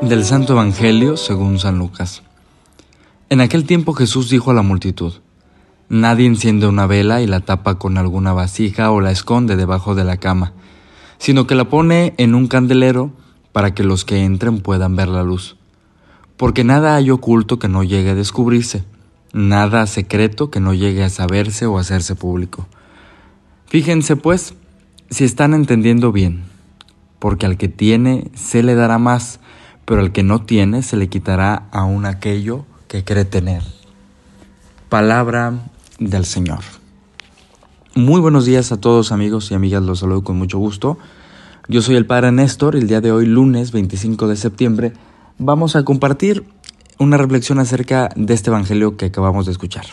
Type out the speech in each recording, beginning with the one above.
Del Santo Evangelio según San Lucas. En aquel tiempo Jesús dijo a la multitud, Nadie enciende una vela y la tapa con alguna vasija o la esconde debajo de la cama, sino que la pone en un candelero para que los que entren puedan ver la luz. Porque nada hay oculto que no llegue a descubrirse, nada secreto que no llegue a saberse o hacerse público. Fíjense pues si están entendiendo bien, porque al que tiene se le dará más, pero al que no tiene se le quitará aún aquello que cree tener. Palabra del Señor. Muy buenos días a todos amigos y amigas, los saludo con mucho gusto. Yo soy el Padre Néstor y el día de hoy, lunes 25 de septiembre, vamos a compartir una reflexión acerca de este Evangelio que acabamos de escuchar.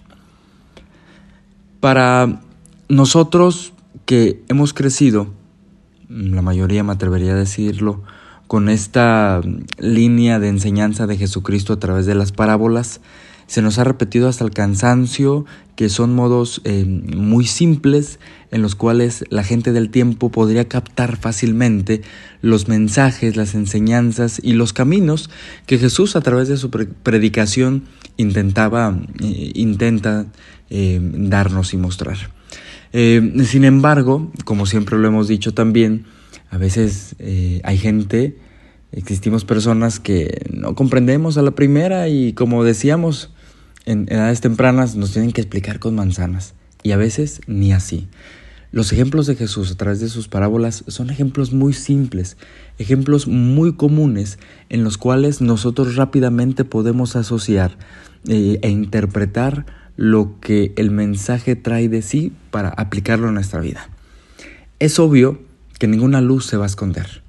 Para nosotros que hemos crecido, la mayoría me atrevería a decirlo, con esta línea de enseñanza de Jesucristo a través de las parábolas. Se nos ha repetido hasta el cansancio que son modos eh, muy simples en los cuales la gente del tiempo podría captar fácilmente los mensajes, las enseñanzas y los caminos que Jesús a través de su predicación intentaba, eh, intenta eh, darnos y mostrar. Sin embargo, como siempre lo hemos dicho también, a veces eh, hay gente, existimos personas que no comprendemos a la primera y como decíamos, en edades tempranas nos tienen que explicar con manzanas y a veces ni así. Los ejemplos de Jesús a través de sus parábolas son ejemplos muy simples, ejemplos muy comunes en los cuales nosotros rápidamente podemos asociar eh, e interpretar lo que el mensaje trae de sí para aplicarlo en nuestra vida. Es obvio que ninguna luz se va a esconder,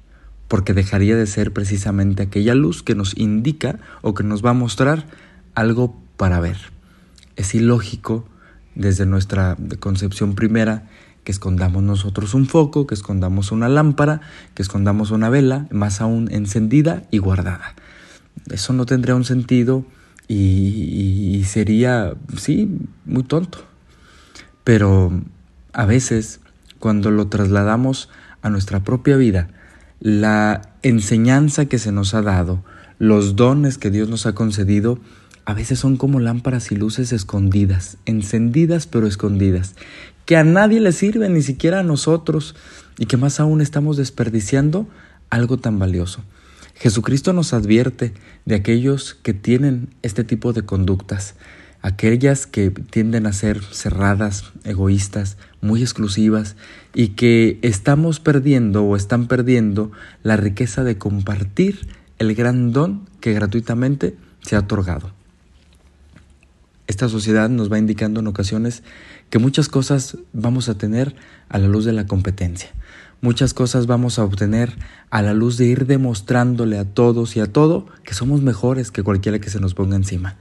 porque dejaría de ser precisamente aquella luz que nos indica o que nos va a mostrar algo para ver. Es ilógico desde nuestra concepción primera que escondamos nosotros un foco, que escondamos una lámpara, que escondamos una vela, más aún encendida y guardada. Eso no tendría un sentido y, sería, sí, muy tonto. Pero a veces, cuando lo trasladamos a nuestra propia vida la enseñanza que se nos ha dado, los dones que Dios nos ha concedido, a veces son como lámparas y luces escondidas, encendidas pero escondidas, que a nadie le sirven, ni siquiera a nosotros, y que más aún estamos desperdiciando algo tan valioso. Jesucristo nos advierte de aquellos que tienen este tipo de conductas, aquellas que tienden a ser cerradas, egoístas, muy exclusivas y que estamos perdiendo o están perdiendo la riqueza de compartir el gran don que gratuitamente se ha otorgado. Esta sociedad nos va indicando en ocasiones que muchas cosas vamos a tener a la luz de la competencia. Muchas cosas vamos a obtener a la luz de ir demostrándole a todos y a todo que somos mejores que cualquiera que se nos ponga encima.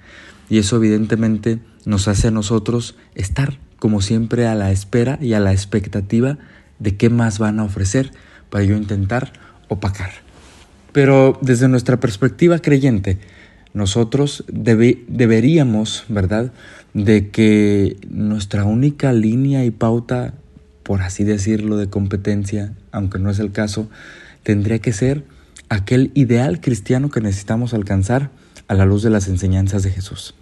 Y eso evidentemente nos hace a nosotros estar, como siempre, a la espera y a la expectativa de qué más van a ofrecer para yo intentar opacar. Pero desde nuestra perspectiva creyente, nosotros deberíamos, ¿verdad?, de que nuestra única línea y pauta, por así decirlo, de competencia, aunque no es el caso, tendría que ser aquel ideal cristiano que necesitamos alcanzar a la luz de las enseñanzas de Jesús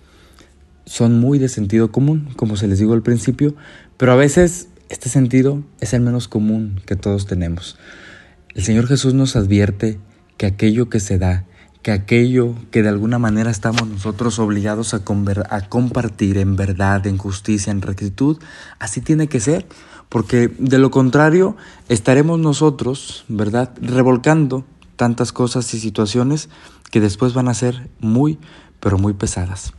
son muy de sentido común, como se les digo al principio, pero a veces este sentido es el menos común que todos tenemos. El Señor Jesús nos advierte que aquello que se da, que aquello que de alguna manera estamos nosotros obligados a, a compartir en verdad, en justicia, en rectitud, así tiene que ser, porque de lo contrario estaremos nosotros, ¿verdad?, revolcando tantas cosas y situaciones que después van a ser muy, pero muy pesadas.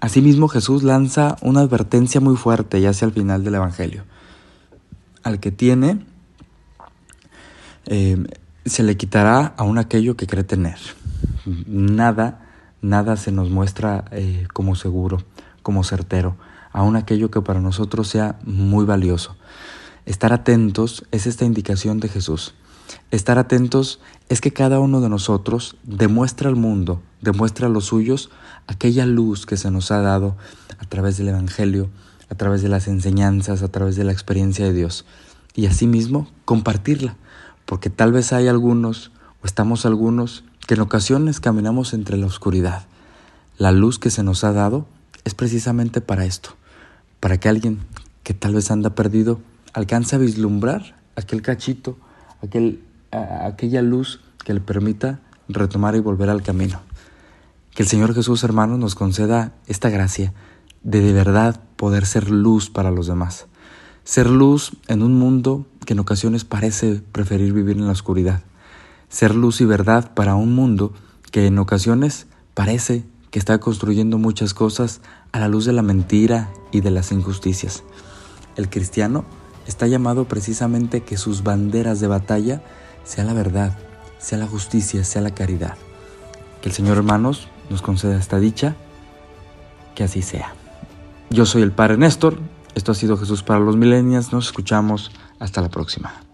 Asimismo Jesús lanza una advertencia muy fuerte ya hacia el final del Evangelio. Al que tiene, eh, se le quitará aún aquello que cree tener. Nada, nada se nos muestra eh, como seguro, como certero, aún aquello que para nosotros sea muy valioso. Estar atentos es esta indicación de Jesús. Estar atentos es que cada uno de nosotros demuestra al mundo, demuestra a los suyos aquella luz que se nos ha dado a través del Evangelio, a través de las enseñanzas, a través de la experiencia de Dios. Y asimismo, compartirla, porque tal vez hay algunos, o estamos algunos, que en ocasiones caminamos entre la oscuridad. La luz que se nos ha dado es precisamente para esto, para que alguien que tal vez anda perdido alcance a vislumbrar aquel cachito, aquel, aquella luz que le permita retomar y volver al camino. Que el Señor Jesús, hermanos, nos conceda esta gracia de de verdad poder ser luz para los demás. Ser luz en un mundo que en ocasiones parece preferir vivir en la oscuridad. Ser luz y verdad para un mundo que en ocasiones parece que está construyendo muchas cosas a la luz de la mentira y de las injusticias. El cristiano está llamado precisamente que sus banderas de batalla sea la verdad, sea la justicia, sea la caridad. Que el Señor hermanos nos conceda esta dicha, que así sea. Yo soy el Padre Néstor, esto ha sido Jesús para los Milenias, nos escuchamos, hasta la próxima.